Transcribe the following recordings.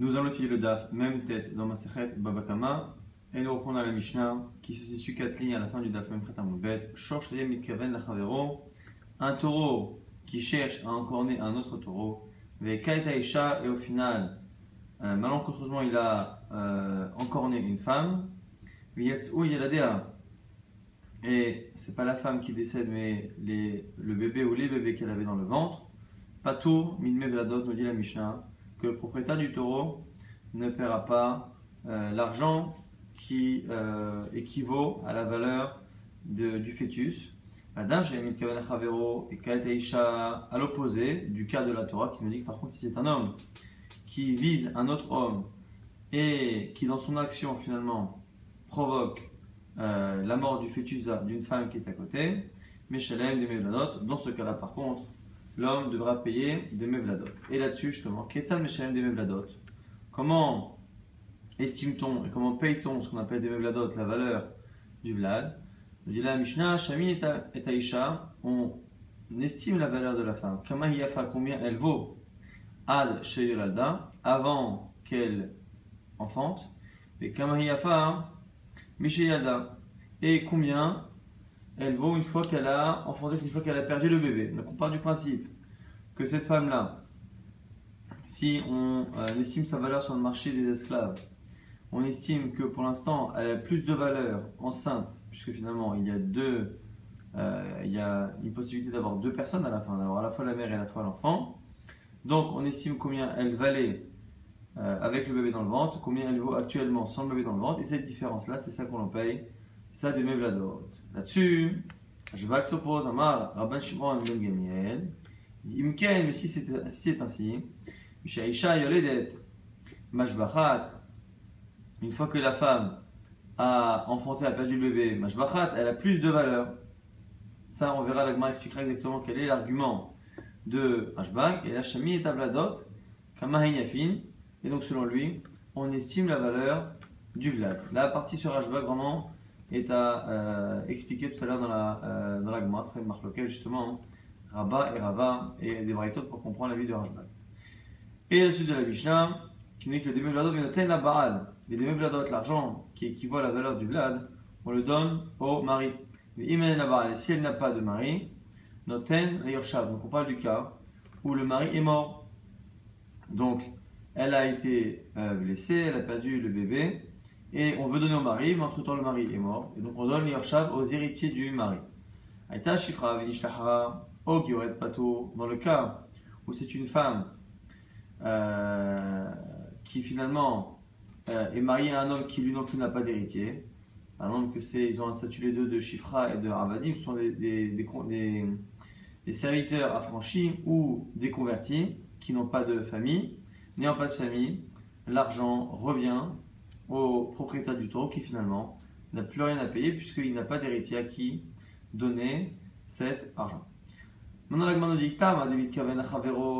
Nous allons étudier le DAF, même tête, dans Masechet Babakama. Et nous reprenons la Mishnah, qui se situe 4 lignes à la fin du DAF, même prêt à Moubet. Shorsh mitkaven la chavero. Un taureau qui cherche à encorner un autre taureau. Isha, et au final, euh, malencontreusement, il a euh, encorné une femme. Vyatsou Yeladea. Et c'est pas la femme qui décède, mais le bébé ou les bébés qu'elle avait dans le ventre. Patour, Minme Vladot, nous dit la Mishnah que le propriétaire du taureau ne paiera pas euh, l'argent qui euh, équivaut à la valeur du fœtus. Madame Chavero et Kaeteisha à l'opposé du cas de la Torah qui nous dit que par contre si c'est un homme qui vise un autre homme et qui dans son action finalement provoque euh, la mort du fœtus d'une femme qui est à côté, Meshalem des dans ce cas-là par contre, l'homme devra payer des mevladot. Et là-dessus, justement, Ketsan Meshalem des mevladot. Comment estime-t-on et comment paye-t-on ce qu'on appelle des mevladot, la valeur du vlad? Nous dit la Mishnah, Shami et Aisha, on estime la valeur de la femme. Kama Yafa, combien elle vaut? Ad Sheyolalda, avant qu'elle enfante. Et Kama Yafa, Mishayalda. Et combien elle vaut une fois qu'elle a enfanté, une fois qu'elle a perdu le bébé? Donc on part du principe que cette femme-là, si on euh, estime sa valeur sur le marché des esclaves, on estime que pour l'instant elle a plus de valeur enceinte, puisque finalement il y a deux, euh, il y a une possibilité d'avoir deux personnes à la fin, d'avoir à la fois la mère et à la fois l'enfant. Donc on estime combien elle valait euh, avec le bébé dans le ventre, combien elle vaut actuellement sans le bébé dans le ventre, et cette différence-là, c'est ça qu'on en paye ça des mevladot. Là-dessus, je vais s'oppose à Rabban Shimon Ben Gamiel. Imken, mais si c'est si ainsi, une fois que la femme a enfanté, a perdu le bébé, Mashbachat, elle a plus de valeur. Ça, on verra, l'agma expliquera exactement quel est l'argument de Mashbach. Et la Shami est Abladot, Kamahin Yafin. Et donc, selon lui, on estime la valeur du Vlad. La partie sur Hashbach, vraiment, est à euh, expliquer tout à l'heure dans la euh, dans la Gemara, c'est une justement Rabat et Rava et des braïtotes pour comprendre la vie de Rajbal. Et la suite de la Mishnah qui nous dit que le demi vladot vient la Baal. Les demi vladot, l'argent qui équivaut à la valeur du vlad, on le donne au mari. Mais la Baal, si elle n'a pas de mari, noten Yorshav. Donc on parle du cas où le mari est mort. Donc elle a été euh, blessée, elle a perdu le bébé et on veut donner au mari, mais entre temps le mari est mort, et donc on donne l'Yershav aux héritiers du mari. Aïta Shifra Ogioret Pato, dans le cas où c'est une femme euh, qui finalement euh, est mariée à un homme qui lui non plus n'a pas d'héritier, par exemple que c'est, ils ont un statut les deux de Shifra et de Ravadim, ce sont des, des serviteurs affranchis ou des convertis qui n'ont pas de famille, n'ayant pas de famille, l'argent revient au propriétaire du taureau qui finalement n'a plus rien à payer puisqu'il n'a pas d'héritier à qui donner cet argent. Maintenant, nous dit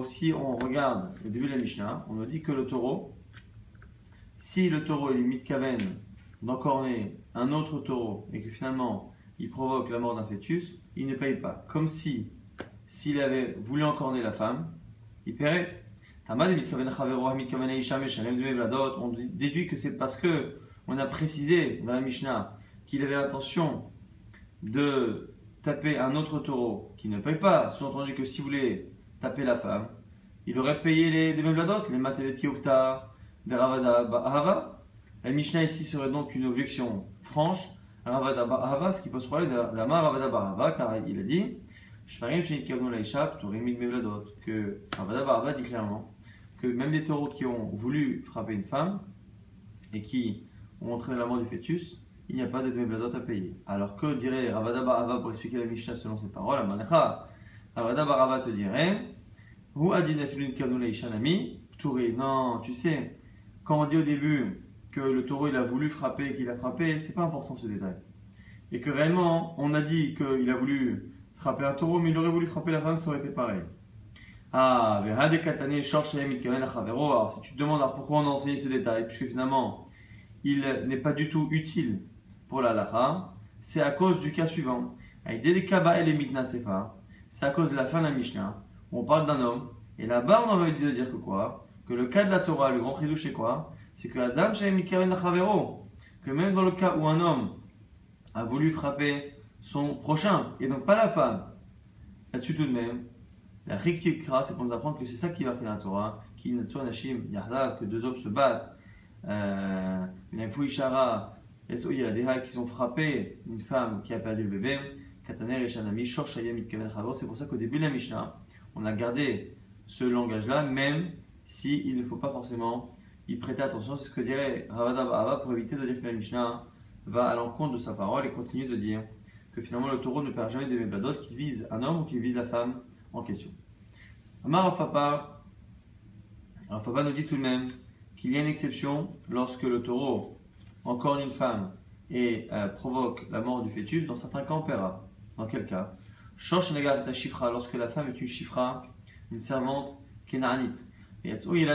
si on regarde le début de la Mishnah, on nous dit que le taureau, si le taureau est mitkaven d'encorner un autre taureau et que finalement il provoque la mort d'un fœtus, il ne paye pas. Comme si, s'il avait voulu encorner la femme, il paierait. On déduit que c'est parce que on a précisé dans la Mishnah qu'il avait l'intention de taper un autre taureau qui ne paye pas, sous-entendu que si vous voulez taper la femme, il aurait payé les des les matevet yofta, des ravada bahava. La Mishnah ici serait donc une objection franche ravada bahava, ce qui pose problème de la ravada bahava, car il a dit, je que ravada bahava dit clairement que même des taureaux qui ont voulu frapper une femme et qui ont entraîné la mort du fœtus, il n'y a pas de demi-bladot à payer. Alors que dirait Ravada Barava pour expliquer la Mishnah selon ses paroles Ravada Barava te dirait Ou Shanami Non, tu sais, quand on dit au début que le taureau il a voulu frapper et qu'il a frappé, c'est pas important ce détail. Et que réellement, on a dit qu'il a voulu frapper un taureau, mais il aurait voulu frapper la femme, ça aurait été pareil. Ah, alors si tu te demandes pourquoi on a enseigné ce détail, puisque finalement il n'est pas du tout utile pour la lacha, c'est à cause du cas suivant. C'est à cause de la fin de la Mishnah, où on parle d'un homme, et là-bas on a envie de dire que quoi? Que le cas de la Torah, le grand chidouche, c'est quoi? C'est que Adam que même dans le cas où un homme a voulu frapper son prochain, et donc pas la femme, là-dessus tout de même, la Riktikra, c'est pour nous apprendre que c'est ça qui va créer la Torah, qui que deux hommes se battent, euh, Fouishara, il y a des qui ont frappé une femme qui a perdu le bébé, Kataner et Shanami, C'est pour ça qu'au début de la Mishnah, on a gardé ce langage-là, même s'il il ne faut pas forcément y prêter attention. C'est ce que dirait Ravada pour éviter de dire que la Mishnah va à l'encontre de sa parole et continue de dire que finalement le taureau ne perd jamais des mébladot qui vise un homme ou qui vise la femme en question. Amar Papa, Papa nous dit tout de même qu'il y a une exception lorsque le taureau encore une femme et euh, provoque la mort du fœtus, dans certains cas on paiera. Dans quel cas? Change ta chifra lorsque la femme est une chifra, une servante kénanite. Et il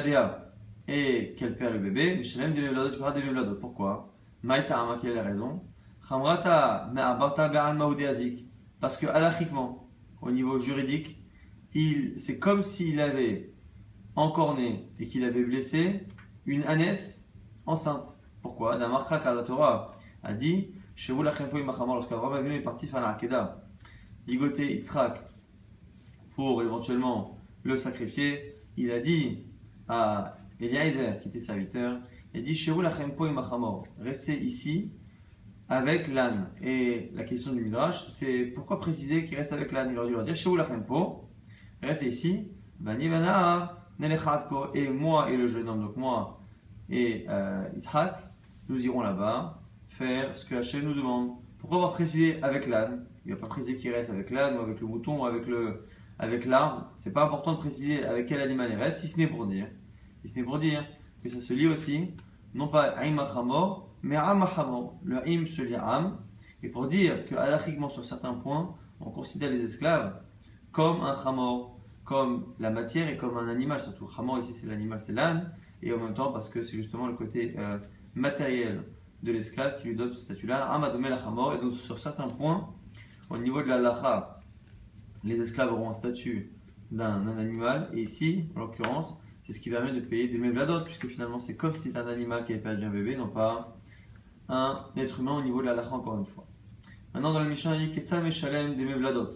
et qu'elle perd le bébé, des mevladot, tu des mevladot. Pourquoi? Maïta Ama, quelle est la raison? Azik. Parce que, alachiquement, au niveau juridique, c'est comme s'il avait encorné et qu'il avait blessé une ânesse enceinte. Pourquoi Damarkrak à la Torah a dit Chez vous, la lorsqu'Abraham est parti faire la Hakeda, ligoter Yitzhak pour éventuellement le sacrifier, il a dit à Eliezer, qui était serviteur, il a dit Chez vous, la restez ici avec l'âne. Et la question du Midrash, c'est pourquoi préciser qu'il reste avec l'âne? Il aurait dû dire Chez vous, restez ici, et moi et le jeune homme, donc moi et euh, nous irons là-bas faire ce que Hachem nous demande. Pourquoi avoir précisé avec l'âne? Il n'y a pas précisé qu'il reste avec l'âne ou avec le mouton ou avec le avec l'arbre. C'est pas important de préciser avec quel animal il reste, si ce n'est pour dire, si ce n'est pour dire que ça se lie aussi, non pas Aim mais Amachamor. Le Aim se lie à Am, et pour dire que sur certains points, on considère les esclaves comme un Hamor, comme la matière et comme un animal surtout. Hamor ici c'est l'animal, c'est l'âne, et en même temps parce que c'est justement le côté euh, matériel de l'esclave qui lui donne ce statut-là. Amadomé la et donc sur certains points, au niveau de la lacha, les esclaves auront un statut d'un animal, et ici, en l'occurrence, c'est ce qui permet de payer des mevladot, puisque finalement c'est comme si c'était un animal qui avait perdu un bébé, non pas un être humain au niveau de la lacha encore une fois. Maintenant dans le Mishnah, il y a Meshalem des mevladot.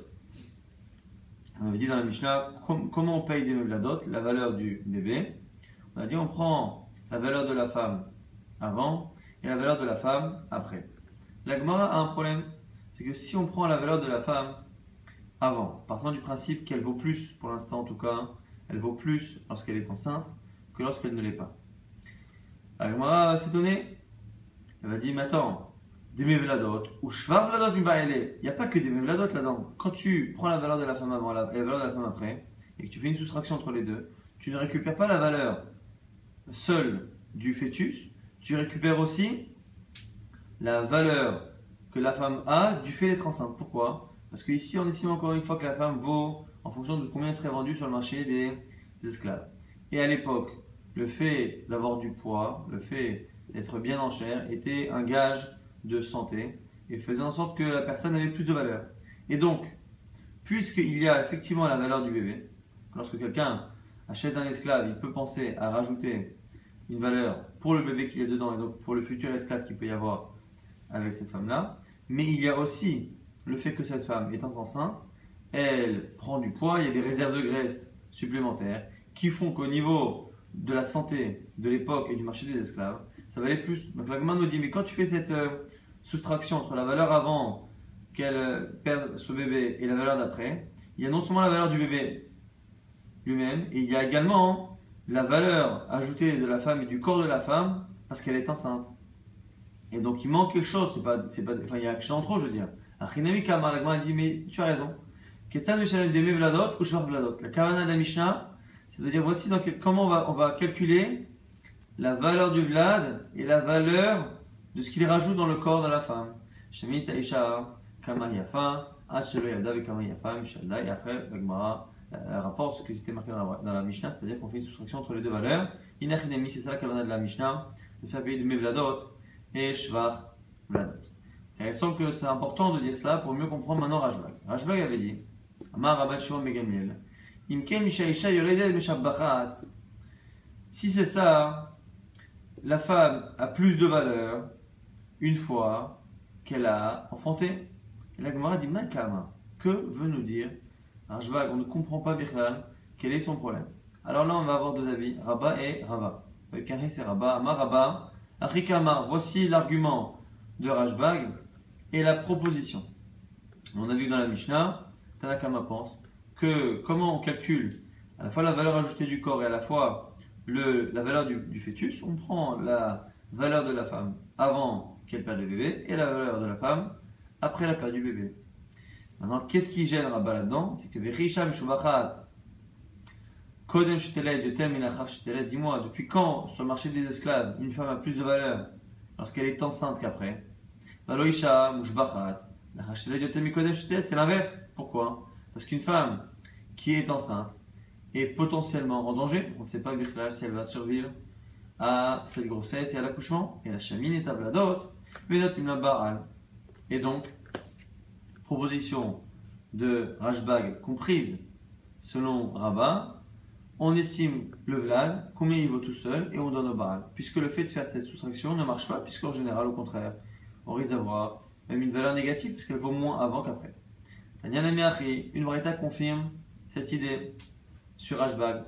On avait dit dans la Mishnah comment on paye des mevladot, la valeur du bébé. On a dit on prend la valeur de la femme avant et la valeur de la femme après. La Gemara a un problème, c'est que si on prend la valeur de la femme avant, partant du principe qu'elle vaut plus, pour l'instant en tout cas, elle vaut plus lorsqu'elle est enceinte que lorsqu'elle ne l'est pas. La Gemara va s'étonner. Elle va dire, mais attends, ou il n'y a pas que des mevladot là-dedans. Quand tu prends la valeur de la femme avant et la valeur de la femme après, et que tu fais une soustraction entre les deux, tu ne récupères pas la valeur seul du fœtus, tu récupères aussi la valeur que la femme a du fait d'être enceinte. Pourquoi? Parce qu'ici, on estime encore une fois que la femme vaut en fonction de combien elle serait vendue sur le marché des esclaves. Et à l'époque, le fait d'avoir du poids, le fait d'être bien en chair, était un gage de santé et faisait en sorte que la personne avait plus de valeur. Et donc, puisqu'il y a effectivement la valeur du bébé, lorsque quelqu'un achète un esclave, il peut penser à rajouter une valeur pour le bébé qui est dedans et donc pour le futur esclave qu'il peut y avoir avec cette femme-là. Mais il y a aussi le fait que cette femme étant enceinte, elle prend du poids, il y a des réserves de graisse supplémentaires qui font qu'au niveau de la santé de l'époque et du marché des esclaves, ça valait plus. Donc la nous dit, mais quand tu fais cette euh, soustraction entre la valeur avant qu'elle euh, perde ce bébé et la valeur d'après, il y a non seulement la valeur du bébé lui-même, et il y a également la valeur ajoutée de la femme et du corps de la femme parce qu'elle est enceinte. Et donc il manque quelque chose, pas, pas, enfin il y a quelque chose en trop, je veux dire. Achinami Kamar, la dit, mais tu as raison. Vladot ou Vladot? La Kavana de Mishnah, c'est de dire voici donc comment on va, on va calculer la valeur du Vlad et la valeur de ce qu'il rajoute dans le corps de la femme. Shemit Aisha, Kama Yafa, Achelo Yalda, Kama Yafa, Mishalda, et après, Euh, rapport ce qui était marqué dans la, Mishnah, c'est-à-dire qu'on fait une soustraction entre les deux valeurs. Inachinemi, c'est ça la kavana de la Mishnah, de faire payer de Mevladot et Shvar Vladot. Et il semble que c'est important de dire cela pour mieux comprendre maintenant Rajbag. Rajbag avait dit Amar Rabat Shimon Megamiel, Imken Mishaisha Yoredet Meshabbachat. Si c'est ça, la femme a plus de valeur une fois qu'elle a enfanté. Et la Gemara dit Makama, que veut nous dire Rajbag On ne comprend pas bien quel est son problème. Alors là, on va avoir deux avis, Rabat et Rava. Carré, c'est Rabat. Amar Rabat. Afrikama, voici l'argument de Rajbag et la proposition. On a vu dans la Mishnah, Tanakama pense que comment on calcule à la fois la valeur ajoutée du corps et à la fois le, la valeur du, fœtus, on prend la valeur de la femme avant qu'elle perde le bébé et la valeur de la femme après la perte du bébé. Maintenant, qu'est-ce qui gêne Rabat là-dedans? C'est que Verisham Shubachat Kodem de dis-moi, depuis quand sur le marché des esclaves, une femme a plus de valeur lorsqu'elle est enceinte qu'après? Valoisha Mushbachat c'est l'inverse. Pourquoi? Parce qu'une femme qui est enceinte est potentiellement en danger. On ne sait pas si elle va survivre à cette grossesse et à l'accouchement. Et la chamine est à bladot, Et donc, proposition de Rajbag comprise selon Rabat, on estime le Vlad, combien il vaut tout seul, et on donne au Baal. Puisque le fait de faire cette soustraction ne marche pas, puisqu'en général, au contraire, on risque d'avoir même une valeur négative, puisqu'elle vaut moins avant qu'après. Une Breta confirme cette idée sur Ashbag.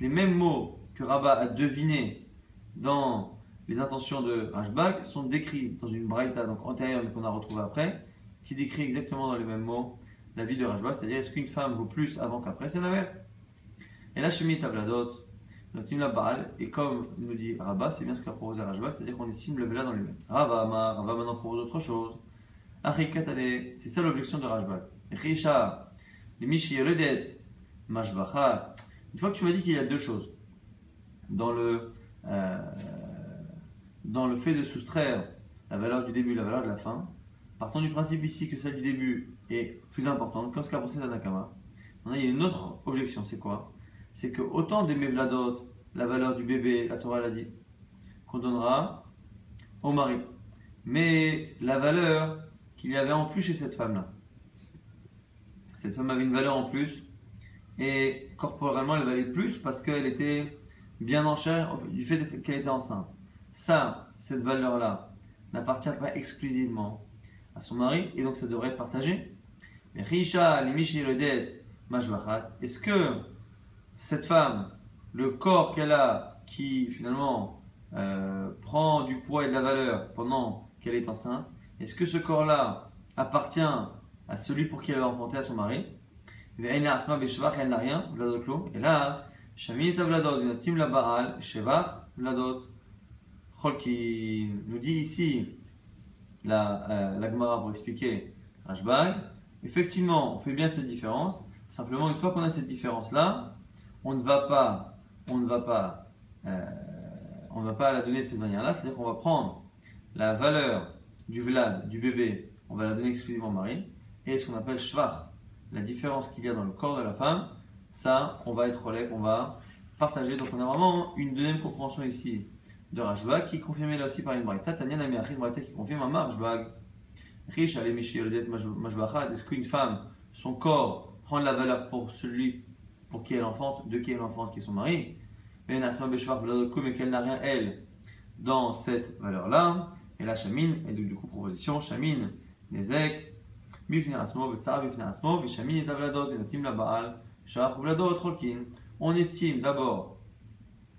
Les mêmes mots que Rabat a devinés dans les intentions de Rashbag sont décrits dans une braïta donc antérieure mais qu'on a retrouvée après, qui décrit exactement dans les mêmes mots la vie de Rashbag, c'est-à-dire est-ce qu'une femme vaut plus avant qu'après, c'est l'inverse. Et la chemie tabladot, notre la baal, et comme nous dit Rabat, c'est bien ce qu'a proposé Rashbag, c'est-à-dire qu'on estime le Vela dans lui-même. Rabat, Rabat maintenant propose autre chose. C'est ça l'objection de Rashbag. les Mashbachat. Une fois que tu m'as dit qu'il y a deux choses dans le, euh, dans le fait de soustraire la valeur du début et la valeur de la fin, partons du principe ici que celle du début est plus importante, comme ce qu'a pensé Tanakama. il y a une autre objection, c'est quoi? C'est que autant des Mevladot, la valeur du bébé, la Torah l'a dit, qu'on donnera au mari. Mais la valeur qu'il y avait en plus chez cette femme-là. Cette femme avait une valeur en plus et corporellement elle valait plus parce qu'elle était bien en chair du fait qu'elle était enceinte. Ça, cette valeur-là, n'appartient pas exclusivement à son mari et donc ça devrait être partagé. Mais Risha, est-ce que cette femme, le corps qu'elle a, qui finalement euh, prend du poids et de la valeur pendant qu'elle est enceinte, est-ce que ce corps-là appartient à celui pour qui elle a enfanté à son mari? Elle n'a rien, Et là, Shamit Vladot, Tim la Baal, Shevach Vladot. Qui nous dit ici la, euh, la Gemara pour expliquer Rashbag. Effectivement, on fait bien cette différence. Simplement, une fois qu'on a cette différence-là, on ne va pas, on ne va pas, euh, on ne va pas la donner de cette manière-là. C'est-à-dire qu'on va prendre la valeur du Vlad, du bébé, on va la donner exclusivement au mari. Et ce qu'on appelle Shvach, la différence qu'il y a dans le corps de la femme, ça, on va être relais, on va partager. Donc on a vraiment une deuxième compréhension ici de Rashbag qui est confirmée là aussi par une braïta. Tanya Namiachid, braïta qui confirme un Rashbag. Riche, allez, est-ce qu'une femme, son corps, prend la valeur pour celui pour qui elle enfante, de qui elle enfante, qui est son mari? Mais Nasma Beshvar, mais qu'elle n'a rien, elle, dans cette valeur-là. Et la chamine, et donc du coup proposition, chamine, nezek. On estime d'abord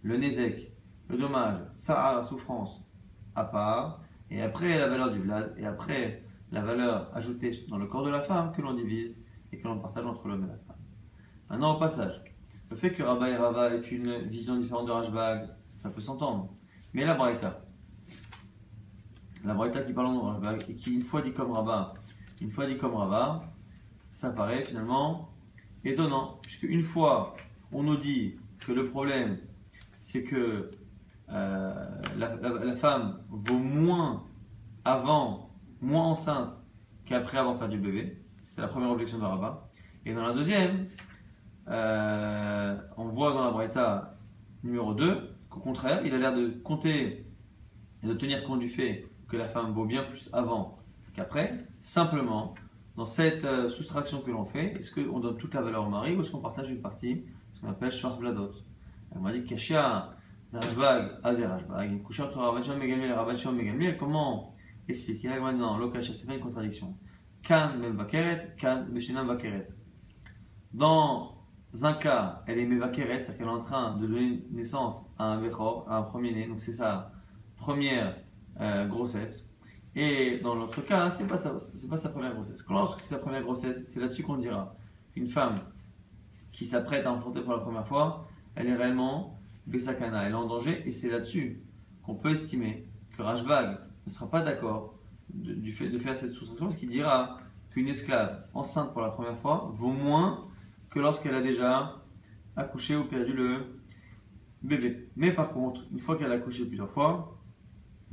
le nezek, le dommage, tsar, la souffrance, à part, et après la valeur du vlad, et après la valeur ajoutée dans le corps de la femme que l'on divise et que l'on partage entre l'homme et la femme. Maintenant au passage, le fait que Rabba et Rava aient une vision différente de Rajbag, ça peut s'entendre. Mais la Braïta, la Braïta qui parle en et qui une fois dit comme Rabat, une fois dit comme Rabat, ça paraît finalement étonnant, puisque une fois on nous dit que le problème c'est que euh, la, femme vaut moins avant, moins enceinte qu'après avoir perdu le bébé, c'est la première objection de Rabat. Et dans la deuxième, euh, on voit dans la Braïta numéro 2 qu'au contraire, il a l'air de compter et de tenir compte du fait que la femme vaut bien plus avant qu'après. Simplement, dans cette euh, soustraction que l'on fait, est-ce qu'on donne toute la valeur au mari ou est-ce qu'on partage une partie, ce qu'on appelle Shvar Bladot? Elle m'a dit Rajbag, Ade Rajbag, une couche entre Shimon Megamliel et Rabban Shimon Megamliel. Comment expliquer maintenant Lokacha, c'est pas une contradiction. Kan Mevakeret, Kan Beshinam Vakeret. Dans un cas, elle est Mevakeret, c'est-à-dire qu'elle est en train de donner naissance à un Bechor, à un premier-né, donc c'est sa première euh, grossesse. Et dans l'autre cas, c'est pas c'est pas sa première grossesse. Lorsque c'est sa première grossesse, c'est là-dessus qu'on dira qu'une femme qui s'apprête à enfanter pour la première fois, elle est réellement Besakana, est en danger, et c'est là-dessus qu'on peut estimer que Rajbag ne sera pas d'accord de faire cette soustraction, parce qu'il dira qu'une esclave enceinte pour la première fois vaut moins que lorsqu'elle a déjà accouché ou perdu le bébé. Mais par contre, une fois qu'elle a accouché plusieurs fois,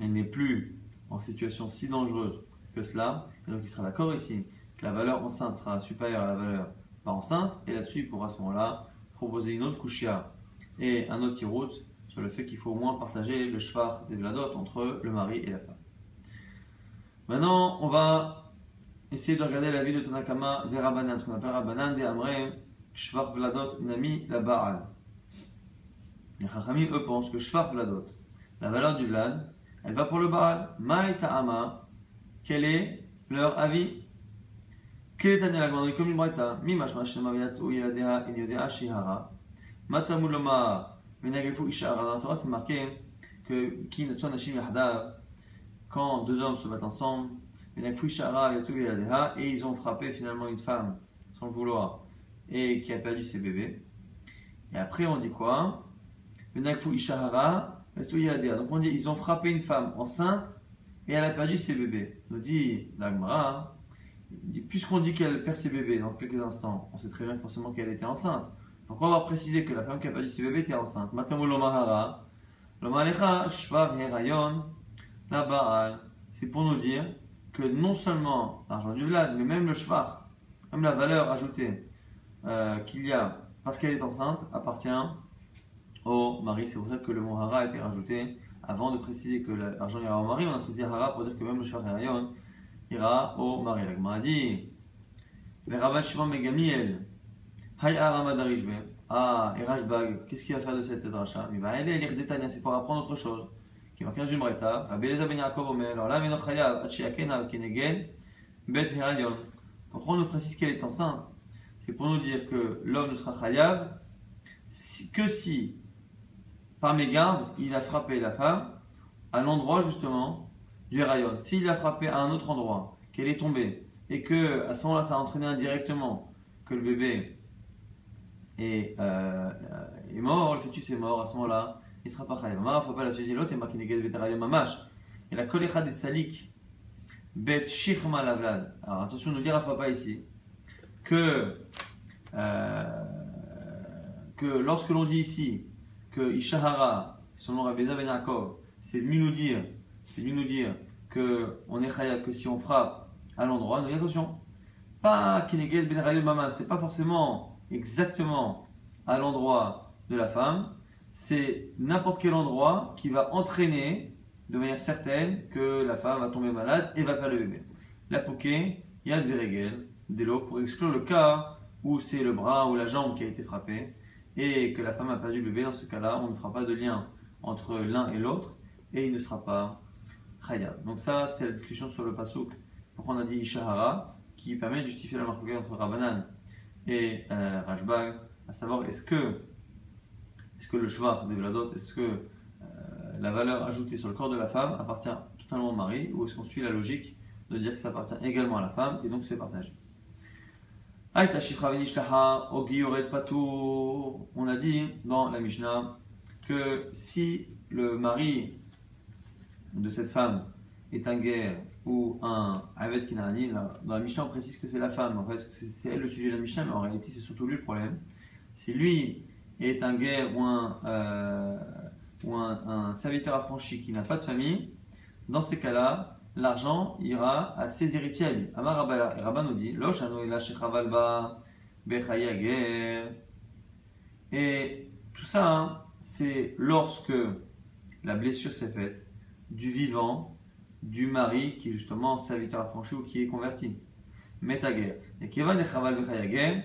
elle n'est plus en situation si dangereuse que cela, et donc il sera d'accord ici que la valeur enceinte sera supérieure à la valeur pas enceinte, et là-dessus il pourra à ce moment-là proposer une autre couchia et un autre tirout sur le fait qu'il faut au moins partager le shvar des vladot entre le mari et la femme. Maintenant, on va essayer de regarder la vie de Tanakama vers Rabbanan, ce qu'on appelle Rabbanan de Amre, shvar vladot nami la ba'al. Les Chachamim, eux, pensent que shvar vladot, la valeur du vlad, elle va pour le Baal. Maï ta'ama. Quel est leur avis? Est la comme une yadea shihara. Matamuloma venagefu ishara. Dans la Torah, c'est marqué que yahdav. Quand deux hommes se battent ensemble, venagefu ishara yatsu yadea et ils ont frappé finalement une femme sans le vouloir et qui a perdu ses bébés. Et après, on dit quoi Venagefu ishara donc on dit, ils ont frappé une femme enceinte et elle a perdu ses bébés. Nous dit l'Agmara, puisqu'on dit qu'elle perd ses bébés dans quelques instants, on sait très bien forcément qu'elle était enceinte. Donc on va préciser que la femme qui a perdu ses bébés était enceinte. C'est pour nous dire que non seulement l'argent du vlad, mais même le shvar, même la valeur ajoutée euh, qu'il y a parce qu'elle est enceinte, appartient au mari. C'est pour ça que le mot hara a été rajouté. Avant de préciser que l'argent ira au mari, on a précisé hara pour dire que même le shvar ira au mari. La dit Le Rabat Shimon Megamiel, Aramadarishbe. Ah, et Rashbag, qu'est-ce qu'il va faire de cette dracha Il va aller lire Détania, c'est pour apprendre autre chose. Qui marque ben Yaakov Omer, alors là, Kenegen, Bet. Pourquoi on nous précise qu'elle est enceinte C'est pour nous dire que l'homme ne sera Chayav que si par mégarde, il a frappé la femme à l'endroit justement du rayon. S'il a frappé à un autre endroit, qu'elle est tombée, et que à ce moment-là, ça a entraîné indirectement que le bébé est, euh, est mort, le fœtus est mort, à ce moment-là, il sera pas chayav. faut pas la suite l'autre, et makineged vetarayom mamash. Et la kolecha des salik, bet shichma lavlad. Alors attention, nous dire à papa ici que, euh, que lorsque l'on dit ici que Ishahara, selon Rabbi Ben c'est mieux nous dire, c'est mieux nous dire que on est khayab que si on frappe à l'endroit, nous attention, pas Kinegel Ben Mama, c'est pas forcément exactement à l'endroit de la femme, c'est n'importe quel endroit qui va entraîner de manière certaine que la femme va tomber malade et va perdre le bébé. La pouquet, il y a des pour exclure le cas où c'est le bras ou la jambe qui a été frappé et que la femme a perdu le bébé, dans ce cas-là, on ne fera pas de lien entre l'un et l'autre et il ne sera pas khayab. Donc ça, c'est la discussion sur le pasouk. Pourquoi on a dit Ishahara, qui permet de justifier la marque entre Rabbanan et euh, Rajbag, à savoir est-ce que, est-ce que le shvar des Vladot, est-ce que euh, la valeur ajoutée sur le corps de la femme appartient totalement au mari, ou est-ce qu'on suit la logique de dire que ça appartient également à la femme et donc c'est partagé? On a dit dans la Mishnah que si le mari de cette femme est un guerre ou un Aved Kinani, dans la Mishnah on précise que c'est la femme, en fait c'est elle le sujet de la Mishnah, mais en réalité c'est surtout lui le problème. Si lui est un guerre ou un, euh, ou un serviteur affranchi qui n'a pas de famille, dans ces cas-là, l'argent ira à ses héritiers à lui. Amar Rabba nous dit Et tout ça, hein, c'est lorsque la blessure s'est faite du vivant, du mari qui est justement serviteur affranchi ou qui est converti. metager. Et Kevan de Chaval Bechayager,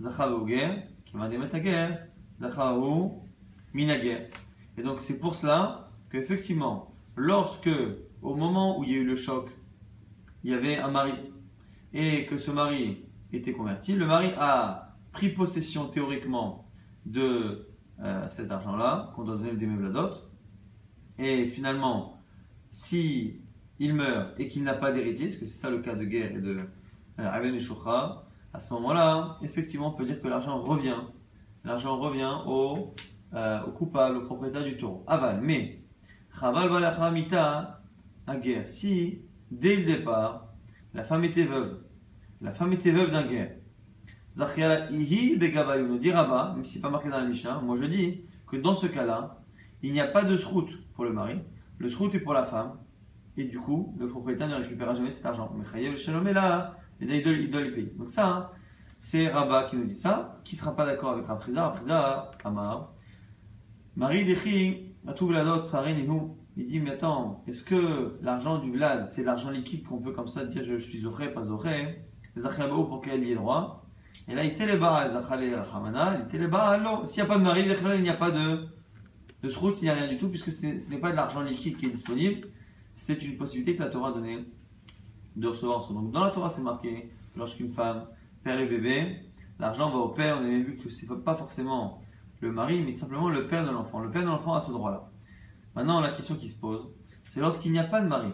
Zachav Uger, Kevan de metager, Zachav Minager. Et donc c'est pour cela qu'effectivement, lorsque, au moment où il y a eu le choc, il y avait un mari, et que ce mari était converti, le mari a pris possession théoriquement de euh, cet argent-là, qu'on doit donner des dot, et finalement, si il meurt et qu'il n'a pas d'héritier, parce que c'est ça le cas de guerre et de euh, à ce moment-là, effectivement, on peut dire que l'argent revient. L'argent revient au, euh, au, coupable, au propriétaire du taureau. Aval, mais, Chaval Balachamita, à guerre, si, dès le départ, la femme était veuve, la femme était veuve d'un guerre, Zachiala Ihi Begabayunu, dit Rabat, même si pas marqué dans la Mishnah, moi je dis que dans ce cas-là, il n'y a pas de srout pour le mari, le srout est pour la femme, et du coup, le propriétaire ne récupérera jamais cet argent. Mais Chayev Shalom est là, et il doit, le payer. Donc ça, hein, c'est Rabat qui nous dit ça, qui ne sera pas d'accord avec Rapriza, Rapriza, Amar. Marie Dechi, Atou Vladot, nous il dit, mais attends, est-ce que l'argent du Vlad, c'est l'argent liquide qu'on peut comme ça dire je suis oré, pas oré Zachiabou pour qu'elle y ait droit Et là, il était les bas, Zachale Rachamana, il les bas, alors, s'il n'y a pas de mari, il n'y a pas de, de srout, il n'y a rien du tout, puisque ce n'est pas de l'argent liquide qui est disponible, c'est une possibilité que la Torah a de recevoir Donc dans la Torah, c'est marqué lorsqu'une femme perd le bébé, l'argent va au père. On a vu que c'est pas forcément le mari, mais simplement le père de l'enfant. Le père de l'enfant a ce droit-là. Maintenant, la question qui se pose, c'est lorsqu'il n'y a pas de mari,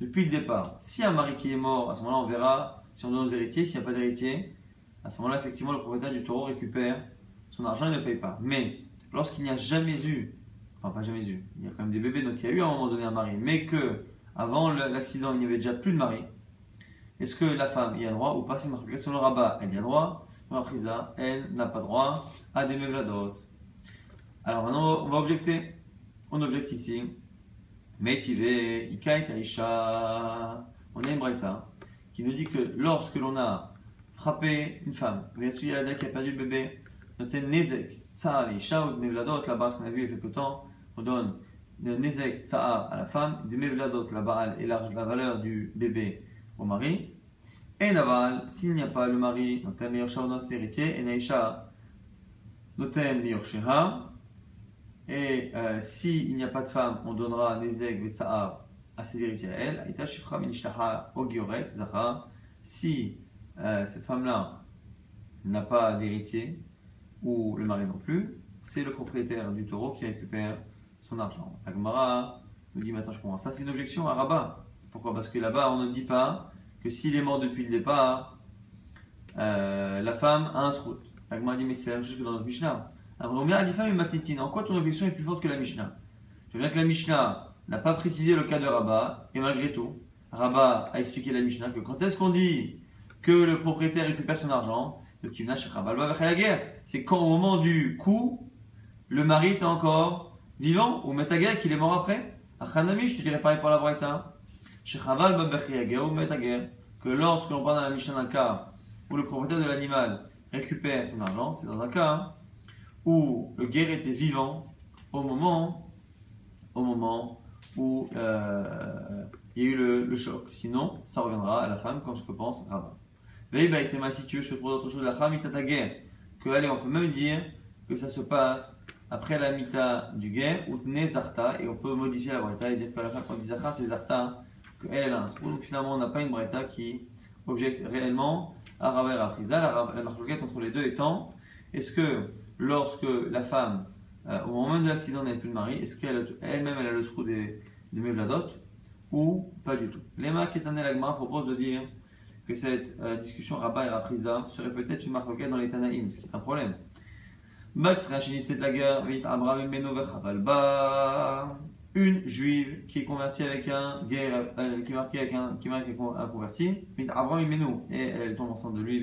depuis le départ. A un mari qui est mort, à ce moment-là, on verra si on donne aux héritiers. S'il n'y a pas d'héritier, à ce moment-là, effectivement, le propriétaire du taureau récupère son argent et ne paye pas. Mais lorsqu'il n'y a jamais eu, enfin pas jamais eu, il y a quand même des bébés, donc il y a eu à un moment donné un mari, mais que avant l'accident, il n'y avait déjà plus de mari. Est-ce que la femme y a droit ou pas? C'est une sur le rabat, elle y a droit. la frisa, elle n'a pas droit à des mevladot. Alors maintenant, on va objecter. On objecte ici. Metive, Ikait Aisha. On a une braïta qui nous dit que lorsque l'on a frappé une femme, qui a perdu le bébé, noté Nezek, ça, Aisha ou Mevladot, là-bas, ce qu'on a vu il y a quelque temps, on donne Nezek Tsa'a à la femme, des Mevladot, la baal et la, valeur du bébé au mari. Et Naval, s'il n'y a pas le mari, Noten Liyorsha dans ses héritiers, et Naisha Noten Liyorsheha. Et euh, s'il n'y a pas de femme, on donnera Nezek Tsa'a à ses héritiers à elle. Aïta Shifra Minishtaha Ogioret Zaha. Si euh, cette femme-là n'a pas d'héritier, ou le mari non plus, c'est le propriétaire du taureau qui récupère son argent. Agmara nous dit maintenant je comprends. Ça c'est une objection à Rabat. Pourquoi? Parce que là-bas on ne dit pas que s'il est mort depuis le départ, euh, la femme a un srout. Agmara dit mais c'est la même chose que dans notre Mishnah. En quoi ton objection est plus forte que la Mishnah? Je veux bien que la Mishnah n'a pas précisé le cas de Rabat, et malgré tout, Rabat a expliqué la Mishnah que quand est-ce qu'on dit que le propriétaire récupère son argent, c'est quand au moment du coup, le mari est encore vivant ou metager qu'il est mort après? Achanami, je te dirais pareil pour la Braïta. Shechaval ou metager. Que lorsque l'on parle dans la Mishnah d'un cas où le propriétaire de l'animal récupère son argent, c'est dans un cas où le guerre était vivant au moment, au moment où euh, il y a eu le, choc. Sinon, ça reviendra à la femme comme ce que pense Rabat. Veille, si tu veux, je te propose autre chose. La femme. Que, allez, on peut même dire que ça se passe après la mita du guerre, ou zarta, et on peut modifier la breta et dire que la fin, quand dit zarta, c'est zarta, qu'elle elle a un spou. Donc finalement, on n'a pas une breta qui objecte réellement à Raver Afriza. La, la marque entre les deux étant est-ce que lorsque la femme, euh, au moment de l'accident, n'a plus de mari, est-ce qu'elle-même elle, a le trou des, des mevladot ou pas du tout? Lema Ketanel Agma propose de dire que cette euh, discussion Rabat et Rapriza serait peut-être une marque dans les Tanaïm, ce qui est un problème. Max Rachini la guerre, Abraham une juive qui est convertie avec un guerre, euh, qui est marquée avec un, qui est un converti, et elle tombe enceinte de lui,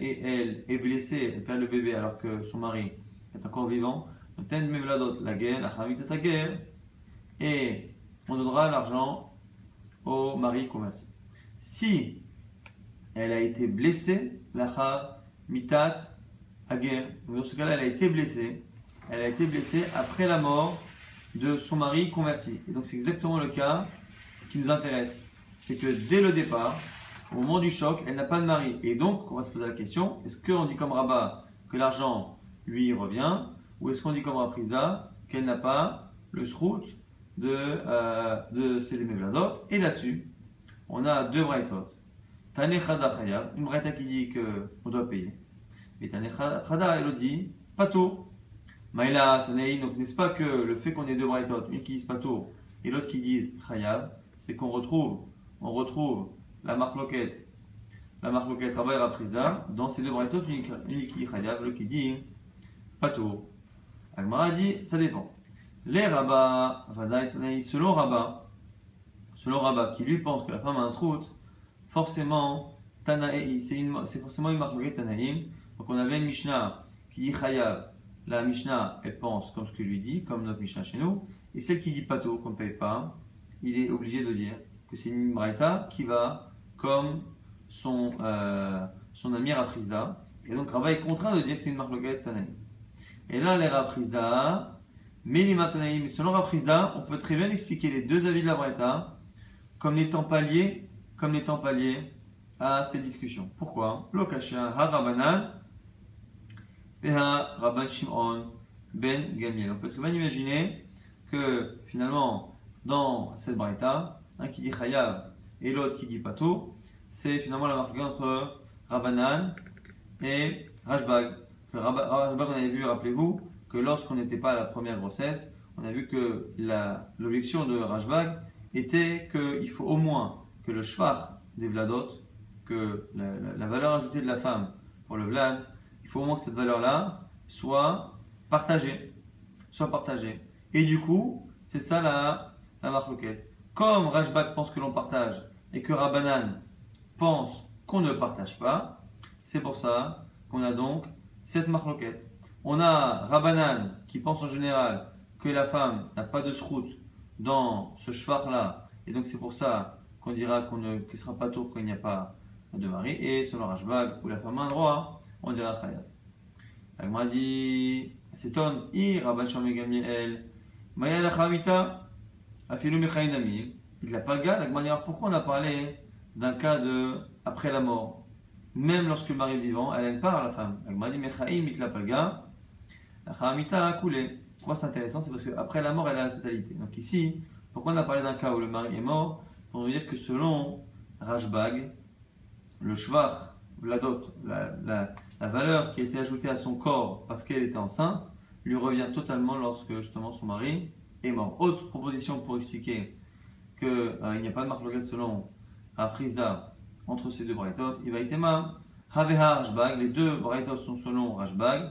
et elle est blessée, elle perd le bébé alors que son mari est encore vivant. La guerre, la guerre, et on donnera l'argent au mari converti. Si elle a été blessée, la guerre. Dans ce cas-là, elle a été blessée. Elle a été blessée après la mort de son mari converti. Et donc c'est exactement le cas qui nous intéresse. c'est que dès le départ, au moment du choc, elle n'a pas de mari. Et donc, on va se poser la question, est-ce qu'on dit comme Rabat que l'argent lui revient, ou est-ce qu'on dit comme Raprisda qu'elle n'a pas le srout de, euh, de ses Et là-dessus, on a deux braïtot. Tane Chada Chayav, une braïta qui dit qu'on doit payer. Chada, elle dit Pato. Maïla, Tanei, donc n'est-ce pas que le fait qu'on ait deux braïtot, une qui dit Pato et l'autre qui dit Chayav, c'est qu'on retrouve, on retrouve la marque loquette, la marque loquette Rabba et Raprisda, dans ces deux braïtot, une qui dit Chayav, l'autre qui dit Pato. Agmara dit Ça dépend. Les rabbins, selon Rabat, selon Rabat, qui lui pense que la femme a un srout, forcément, c'est forcément une marque Tanaïm. Donc on avait une Mishnah qui dit Chayav, la Mishnah, elle pense comme ce que lui dit, comme notre Mishnah chez nous, et celle qui dit Pato, qu'on ne paye pas, il est obligé de dire que c'est une Braïta qui va comme son, euh, son ami Raprisda, et donc Rabat est contraint de dire que c'est une marque Tanaïm. Et là, les Raprisda, mais les Matanaïm, selon Raprisda, on peut très bien expliquer les deux avis de la Braïta comme n'étant pas liés, comme n'étant pas à ces discussions. Pourquoi? Lokasha Harabanan Rabban Shimon Ben Gamiel. On peut très bien imaginer que finalement, dans cette Braïta, un qui dit Chayav et l'autre qui dit Pato, c'est finalement la marque entre Rabbanan et Rajbag. Rajbag, on avait vu, rappelez-vous, que lorsqu'on n'était pas à la première grossesse, on a vu que l'objection de Rajbag était qu'il faut au moins que le shvar des vladot, que la, valeur ajoutée de la femme pour le vlad, il faut au moins que cette valeur-là soit partagée. Soit partagée. Et du coup, c'est ça la, la marloquette. Comme Rajbag pense que l'on partage et que Rabbanan pense qu'on ne partage pas, c'est pour ça qu'on a donc cette marloquette. On a Rabbanan qui pense en général que la femme n'a pas de sroute dans ce shvar-là, et donc c'est pour ça qu'on dira qu'on ne sera pas tour quand il n'y a pas de mari, et selon Rajbag, où la femme a un droit, on dira Chayat. m'a dit, c'est ton, i Rabban Gamliel, Maya la Chamita, Afilu Mechainami, il n'a pas le gars, la pourquoi on a parlé d'un cas de après la mort? Même lorsque le mari est vivant, elle n'aime pas la femme. Elle m'a dit, Mechaim, il n'a pas le gars, la Chamita a coulé. Pourquoi c'est intéressant? C'est parce qu'après la mort, elle a la totalité. Donc ici, pourquoi on a parlé d'un cas où le mari est mort? Pour nous dire que selon Rajbag, le shvar, la dot, la, valeur qui a été ajoutée à son corps parce qu'elle était enceinte, lui revient totalement lorsque justement son mari est mort. Autre proposition pour expliquer qu'il euh, n'y a pas de marque selon Rafrizda entre ces deux va être Haveha Rajbag, les deux braïtot sont selon Rajbag,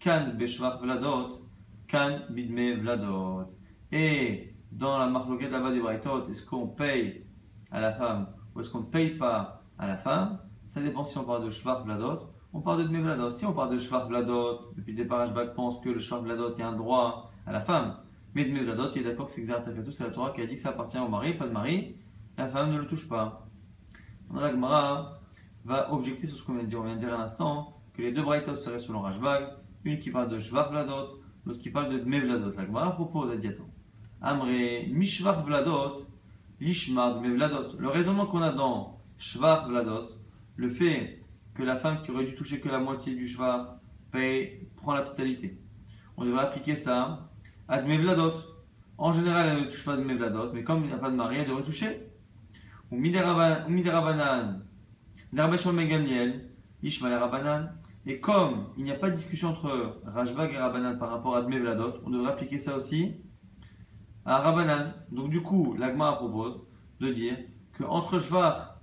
Kan Beshvach Vladot, Kan Bidme Vladot. Et dans la marloquette là-bas des Braithot, est-ce qu'on paye à la femme ou est-ce qu'on ne paye pas à la femme? Ça dépend si on parle de Shvar Vladot, on parle de Dme Vladot. Si on parle de Shvar Vladot, depuis le départ, Ashbak pense que le Shvar Vladot, a un droit à la femme. Mais Dme Vladot, il est d'accord que c'est tout c'est la Torah qui a dit que ça appartient au mari, pas de mari, la femme ne le touche pas. La Gemara va objecter sur ce qu'on vient de dire. On vient de dire à l'instant que les deux Braithot seraient selon Rajbag, une qui parle de Shvar Vladot, l'autre qui parle de Dme Vladot. La Gemara propose à Diaton. Amre Mishvar Vladot, Lishmar. Le raisonnement qu'on a dans Shvar Vladot, le fait que la femme qui aurait dû toucher que la moitié du Shvar paye, prend la totalité. On devrait appliquer ça à Vladot. En général, elle ne touche pas Dme Vladot, mais comme il n'y a pas de mari, elle devrait toucher. Ou Miderabanan, Darbeshon Megamiel, Ishmael Rabanan. Et comme il n'y a pas de discussion entre Rajbag et Rabbanan par rapport à Dme Vladot, on devrait appliquer ça aussi à Rabbanan. Donc du coup, l'Agma propose de dire qu'entre Shvar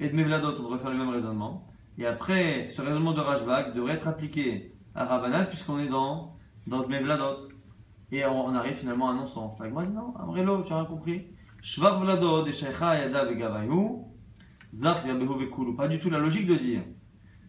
et Dme Vladot, on devrait faire le même raisonnement. Et après, ce raisonnement de Rajbag devrait être appliqué à Rabbanan puisqu'on est dans, dans Vladot. Et on, arrive finalement à un non-sens. L'Agma dit non, Amrelo, tu as rien compris. Shvar Vladot et Sheikha Yada Vegabayu, Zach Yabehu Bekulu. Pas du tout la logique de dire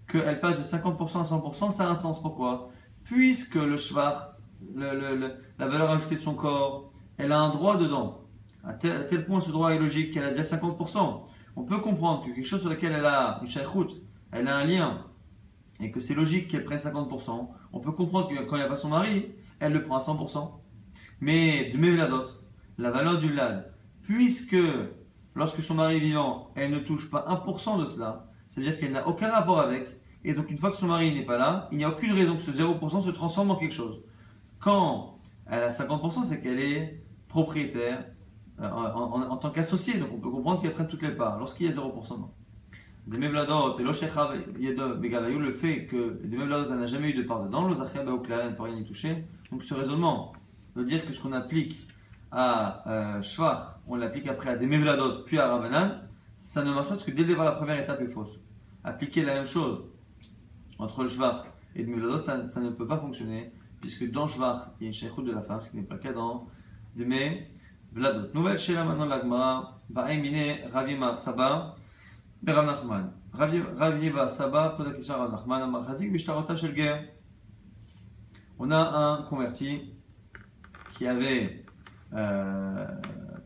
qu'elle passe de 50% à 100%, ça a un sens. Pourquoi? Puisque le shvar, la valeur ajoutée de son corps, elle a un droit dedans. À tel, point ce droit est logique qu'elle a déjà 50%. On peut comprendre que quelque chose sur lequel elle a une shaykhout, elle a un lien, et que c'est logique qu'elle prenne 50%. On peut comprendre que quand il n'y a pas son mari, elle le prend à 100%. Mais de la dot, la valeur du vlad, puisque lorsque son mari est vivant, elle ne touche pas 1% de cela, c'est-à-dire qu'elle n'a aucun rapport avec, et donc une fois que son mari n'est pas là, il n'y a aucune raison que ce 0% se transforme en quelque chose. Quand elle a 50%, c'est qu'elle est propriétaire euh, en, tant qu'associée, donc on peut comprendre qu'elle prenne toutes les parts. Lorsqu'il y a 0%, non. Le fait que des Mevladot n'a jamais eu de part dedans, l'Ozachia Baoukla ne peut rien y toucher. Donc ce raisonnement veut dire que ce qu'on applique à euh, Shvach, on l'applique après à des Mevladot, puis à Ravanan, ça ne marche pas parce que dès le départ, la première étape est fausse. Appliquer la même chose entre le et des Mevladot, ça, ne peut pas fonctionner, puisque dans Shvach, il y a une shaykhut de la femme, ce qui n'est pas le cas dans des Mevladot. Nouvelle chez la maintenant l'Agmara, Ba'emine Ravima On a un converti qui avait euh,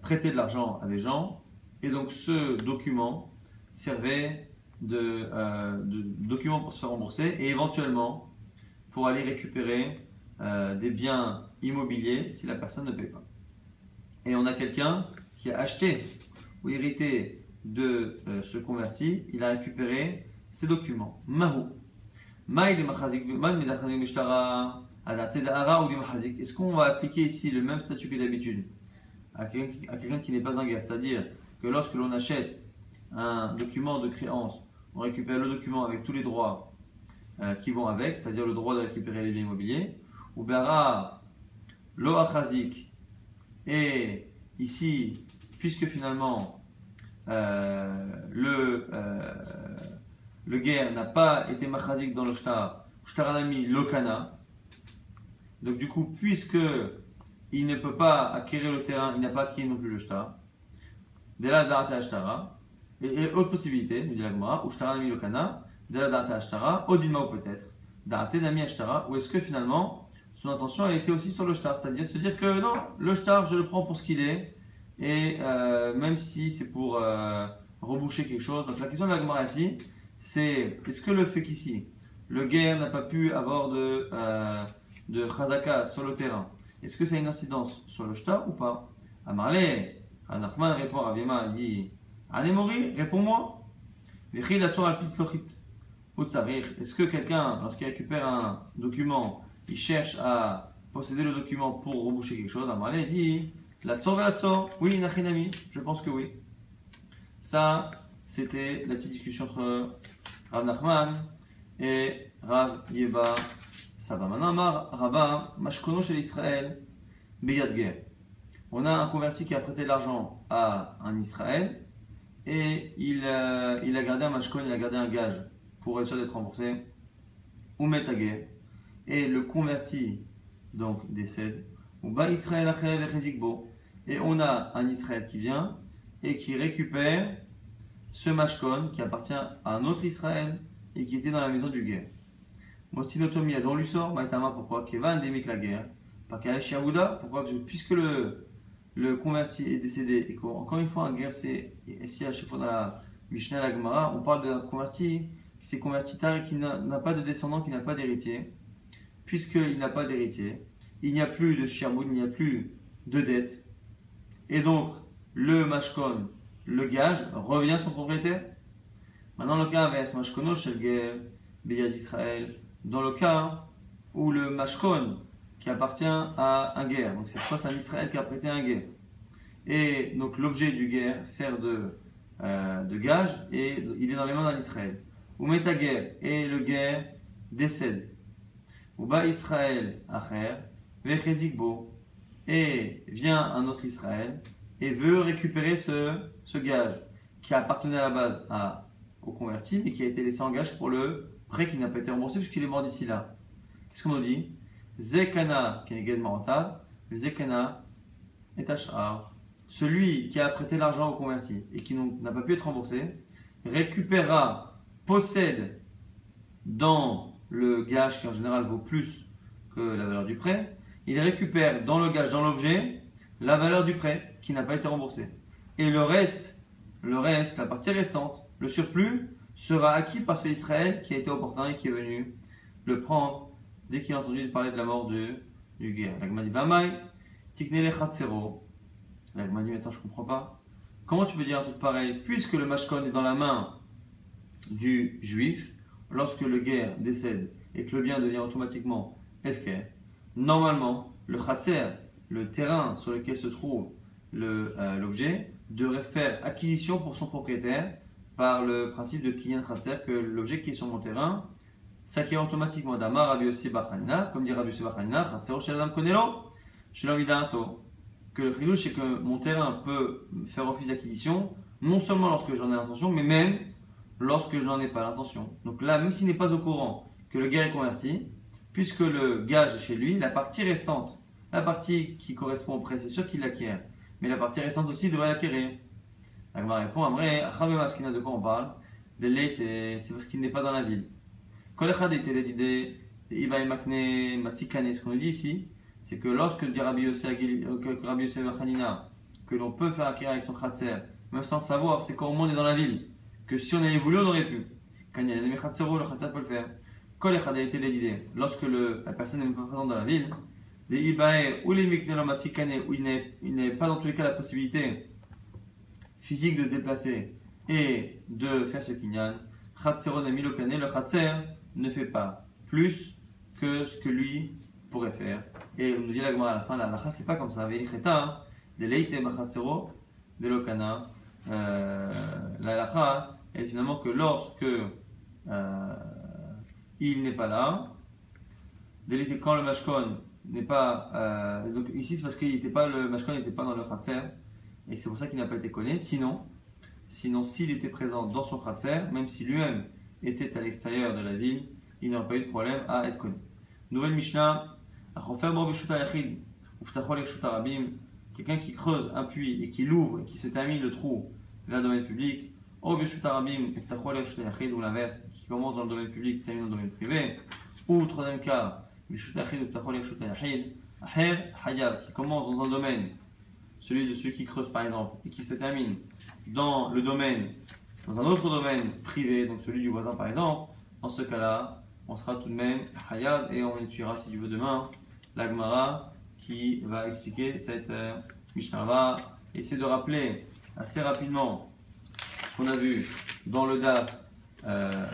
prêté de l'argent à des gens, et donc ce document servait de, euh, document pour se faire rembourser et éventuellement pour aller récupérer euh, des biens immobiliers si la personne ne paye pas. Et on a quelqu'un qui a acheté ou hérité de ce converti, il a récupéré ces documents. Mahu. Est-ce qu'on va appliquer ici le même statut que d'habitude à quelqu'un qui n'est pas un gars? C'est-à-dire que lorsque l'on achète un document de créance, on récupère le document avec tous les droits euh, qui vont avec, c'est-à-dire le droit de récupérer les biens immobiliers, ou Bera lo et ici, puisque finalement euh, le, euh, le guerre n'a pas été machazik dans le shtar, shtaranami lokana, donc du coup, puisque il ne peut pas acquérir le terrain, il n'a pas acquis non plus le shtar, de la da'ata et, autre possibilité, nous dit la Gemara, ou shtara nami lokana, de la da'ata ashtara, odinma ou peut-être, da'ate nami ashtara, ou est-ce que finalement, son intention a été aussi sur le shtar, c'est-à-dire se dire que non, le shtar, je le prends pour ce qu'il est, et euh, même si c'est pour euh, reboucher quelque chose. Donc la question de la ici, c'est est-ce que le fait qu'ici, le guerre n'a pas pu avoir de, euh, de chazaka sur le terrain, est-ce que ça a une incidence sur le shtar ou pas? Amarle, Anachman répond à Vima, il dit Anemori, réponds-moi. Est-ce que quelqu'un, lorsqu'il récupère un document, il cherche à posséder le document pour reboucher quelque chose? Amarle dit La tsor. Oui, Nachinami, je pense que oui. Ça, c'était la petite discussion entre Rav Nachman et Rav Yeba ça va. Maintenant, Amar Rabba, Mashkono chez l'Israël, Beyad On a un converti qui a prêté de l'argent à un Israël et il, euh, il a gardé un Mashkon, il a gardé un gage pour être sûr d'être remboursé. Ou Metagé. Et le converti donc décède. Ou Ba Israël Et on a un Israël qui vient et qui récupère ce Mashkon qui appartient à un autre Israël et qui était dans la maison du guerre. Motinotomia, dont lui sort, Maïtama, pourquoi Keva endémique la guerre? Par Kalashia pourquoi? Puisque le, le converti est décédé, et encore une fois, en guerre, c'est ici à chaque fois la Mishnah la Gemara, on parle d'un converti qui s'est converti tard et qui n'a pas de descendant, qui n'a pas d'héritier. Puisqu'il n'a pas d'héritier, il n'y a plus de Shiamoud, il n'y a plus de dette. Et donc, le Mashkon, le gage, revient à son propriétaire? Maintenant, le cas avec Mashkono, chez le guerre, d'Israël, dans le cas où le mashkon qui appartient à un guerre, donc cette fois c'est un Israël qui a prêté un guerre, et donc l'objet du guerre sert de, euh, de gage et il est dans les mains d'un Israël. Ou met guerre et le guerre décède. Ou bas Israël acher, bo et vient un autre Israël et veut récupérer ce, ce gage qui appartenait à la base à, au converti mais qui a été laissé en gage pour le prêt qui n'a pas été remboursé puisqu'il est mort d'ici là. Qu'est-ce qu'on nous dit Zekana qui est mortal, Zekana est Ashar. Celui qui a prêté l'argent au converti et qui n'a pas pu être remboursé récupérera, possède dans le gage qui en général vaut plus que la valeur du prêt, il récupère dans le gage, dans l'objet, la valeur du prêt qui n'a pas été remboursé. Et le reste, le reste, la partie restante, le surplus, sera acquis par ce Israël qui a été opportun et qui est venu le prendre dès qu'il a entendu parler de la mort de, du guerre. L'agma dit Bamai, Tiknele. L'agma dit Maintenant je comprends pas. Comment tu peux dire un truc pareil Puisque le mashkon est dans la main du juif, lorsque le guerre décède et que le bien devient automatiquement FK, normalement, le khatser, le terrain sur lequel se trouve euh, l'objet, devrait faire acquisition pour son propriétaire par le principe de Kinyan Khatser, que l'objet qui est sur mon terrain s'acquiert automatiquement d'Amar Rabbi Yossi Bachanina, comme dit Rabbi Yossi Bachanina, Khatsero Sheladam Konelo, Shelovidato. Que le fridouche, c'est que mon terrain peut faire office d'acquisition, non seulement lorsque j'en ai l'intention, mais même lorsque je n'en ai pas l'intention. Donc là, même s'il n'est pas au courant que le gars est converti, puisque le gage est chez lui, la partie restante, la partie qui correspond au prêt, c'est sûr qu'il l'acquiert, mais la partie restante aussi devrait l'acquérir. Agma répond, Amré, Maskina, de quoi on parle? C'est parce qu'il n'est pas dans la ville. Ce qu'on dit ici, c'est que lorsque dit Rabbi Yosef que l'on peut faire acquérir avec son khatser, même sans savoir, c'est quand monde est dans la ville, que si on avait voulu, on aurait pu. Quand il y a le khatser peut le faire. Lorsque le, la personne n'est pas présente dans la ville, les ibae ou les où il n'est pas dans tous les cas la possibilité physique de se déplacer et de faire ce kinyan, le khatser ne fait pas plus que ce que lui pourrait faire. Et on nous dit la à la fin, la halakha c'est pas comme ça. Veicheta, de leite machatsero, de. Euh, la halakha est finalement que lorsque euh, il n'est pas là, quand le mashkon n'est pas. Euh, donc ici c'est parce que était pas, le mashkon n'était pas dans le khatser et c'est pour ça qu'il n'a pas été connu. Sinon, sinon s'il était présent dans son khatser, même si lui-même était à l'extérieur de la ville, il n'aurait pas eu de problème à être connu. Nouvelle Mishnah, quelqu'un qui creuse un puits et qui l'ouvre et qui se termine le trou vers le domaine public, ou l'inverse, commence dans le domaine public termine dans le domaine privé, ou troisième cas, qui commence dans un domaine, celui de celui qui creuse par exemple, et qui se termine dans le domaine dans un autre domaine privé, donc celui du voisin par exemple, en ce cas-là, on sera tout de même hayab et on étudiera si tu veux demain l'agmara qui va expliquer cette euh, Mishnah. va essayer de rappeler assez rapidement ce qu'on a vu dans le DAF euh,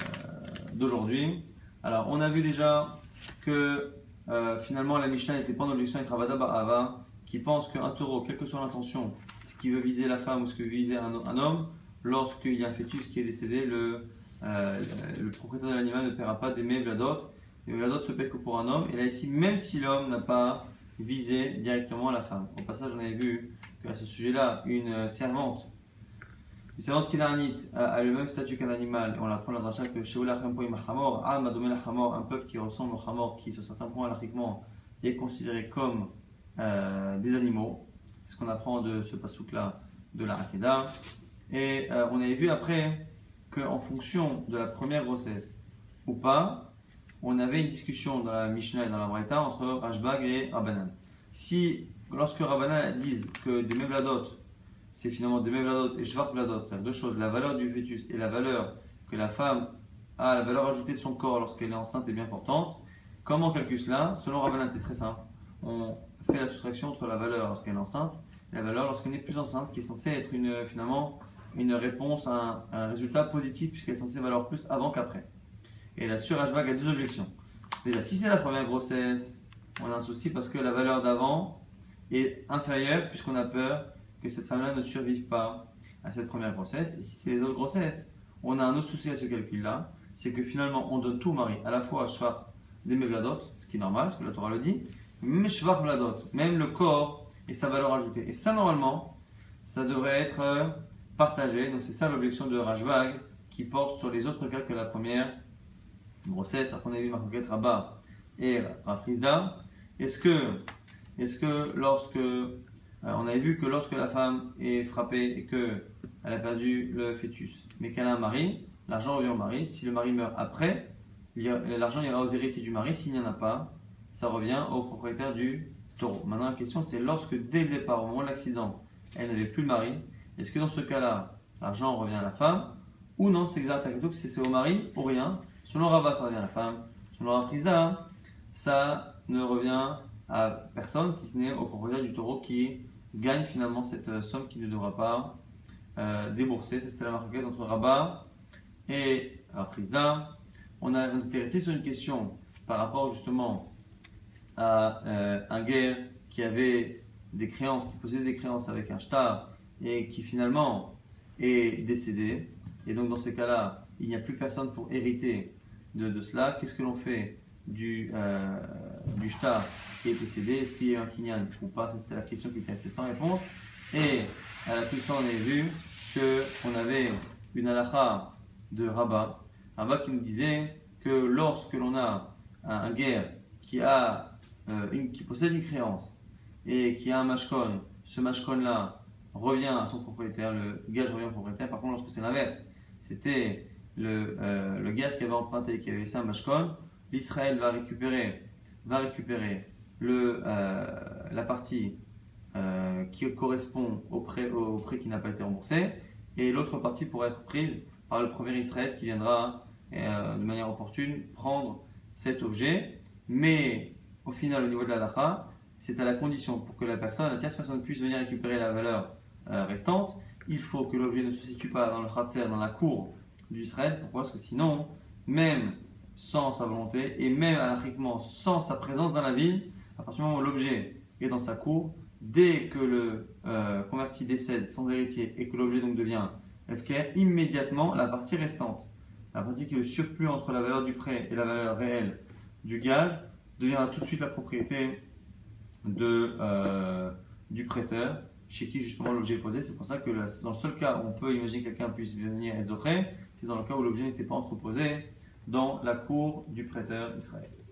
d'aujourd'hui. Alors, on a vu déjà que euh, finalement la Mishnah n'était pas en objection avec Ravada Ba'ava qui pense qu'un taureau, quelle que soit l'intention, ce qui veut viser la femme ou ce que veut viser un homme, lorsqu'il y a un fœtus qui est décédé, le, euh, propriétaire de l'animal ne paiera pas des mevladot. Les mevladot se paient que pour un homme. Et là, ici, même si l'homme n'a pas visé directement la femme. Au passage, on avait vu qu'à ce sujet-là, une servante, une servante qui a, a le même statut qu'un animal, et on l'apprend dans un chapitre que un peuple qui ressemble au Hamor, qui sur certains points alachiquement est considéré comme euh, des animaux. C'est ce qu'on apprend de ce pasouk-là de la Hakeda. Et euh, on avait vu après qu'en fonction de la première grossesse ou pas, on avait une discussion dans la Mishnah et dans la Braïta entre Rajbag et Rabbanan. Si, lorsque Rabbanan disent que des Mevladot, c'est finalement des Mevladot et Shvarkladot, c'est deux choses, la valeur du fœtus et la valeur que la femme a, la valeur ajoutée de son corps lorsqu'elle est enceinte est bien importante, comment on calcule cela? Selon Rabbanan, c'est très simple. On fait la soustraction entre la valeur lorsqu'elle est enceinte et la valeur lorsqu'elle n'est plus enceinte, qui est censée être une, finalement une réponse à un, résultat positif puisqu'elle est censée valoir plus avant qu'après. Et là-dessus, Rajbag a deux objections. Déjà, si c'est la première grossesse, on a un souci parce que la valeur d'avant est inférieure puisqu'on a peur que cette femme-là ne survive pas à cette première grossesse. Et si c'est les autres grossesses, on a un autre souci à ce calcul-là, c'est que finalement on donne tout au mari, à la fois à Shvar des Mevladot, ce qui est normal, ce que la Torah le dit, mais Shvar Vladot, même le corps et sa valeur ajoutée. Et ça, normalement, ça devrait être euh, partagé. Donc c'est ça l'objection de Rajbag qui porte sur les autres cas que la première grossesse. Après on a vu Marcoquette Rabat et Rafrizda. Est-ce que, est-ce que lorsque on avait vu que lorsque la femme est frappée et que elle a perdu le fœtus, mais qu'elle a un mari, l'argent revient au mari. Si le mari meurt après, l'argent ira aux héritiers du mari. S'il n'y en a pas, ça revient au propriétaire du taureau. Maintenant, la question c'est lorsque dès le départ, au moment de l'accident, elle n'avait plus le mari, est-ce que dans ce cas-là, l'argent revient à la femme ou non? C'est exact, c'est au mari ou rien. Selon Rabat, ça revient à la femme. Selon Rapriza, ça ne revient à personne si ce n'est au propriétaire du taureau qui gagne finalement cette euh, somme qu'il ne devra pas euh, déboursé. C'était la marque entre Rabat et Frisda. On a intéressé sur une question par rapport justement à euh, un guerre qui avait des créances, qui possédait des créances avec un shtar et qui finalement est décédé. Et donc dans ces cas-là, il n'y a plus personne pour hériter de, cela. Qu'est-ce que l'on fait du, euh, du shtar qui est décédé Est-ce qu'il y a un kinyan ou pas? C'était la question qui était assez sans réponse. Et à la toute fin, on a vu qu'on avait une halakha de Rabat, Rabat qui nous disait que lorsque l'on a un, guerre qui, a, euh, une, qui possède une créance et qui a un mashkon, ce mashkon-là revient à son propriétaire, le gage revient au propriétaire. Par contre, lorsque c'est l'inverse, c'était le, euh, le guerre qui avait emprunté, qui avait laissé un mashkon, l'Israël va récupérer, va récupérer le, euh, la partie euh, qui correspond au prêt, au prêt qui n'a pas été remboursé, et l'autre partie pourrait être prise par le premier Israël qui viendra de manière opportune prendre cet objet. Mais au final, au niveau de la lacha, c'est à la condition pour que la personne, la tierce personne puisse venir récupérer la valeur restante, il faut que l'objet ne se situe pas dans le khatser, dans la cour d'Israël. Pourquoi? Parce que sinon, même sans sa volonté et même anarchiquement sans sa présence dans la ville, à partir du moment où l'objet est dans sa cour, dès que le euh, converti décède sans héritier et que l'objet donc devient FK, immédiatement la partie restante, la partie qui est le surplus entre la valeur du prêt et la valeur réelle du gage, deviendra tout de suite la propriété euh, du prêteur chez qui justement l'objet est posé. C'est pour ça que dans le seul cas où on peut imaginer que quelqu'un puisse venir et c'est dans le cas où l'objet n'était pas entreposé dans la cour du prêteur Israël.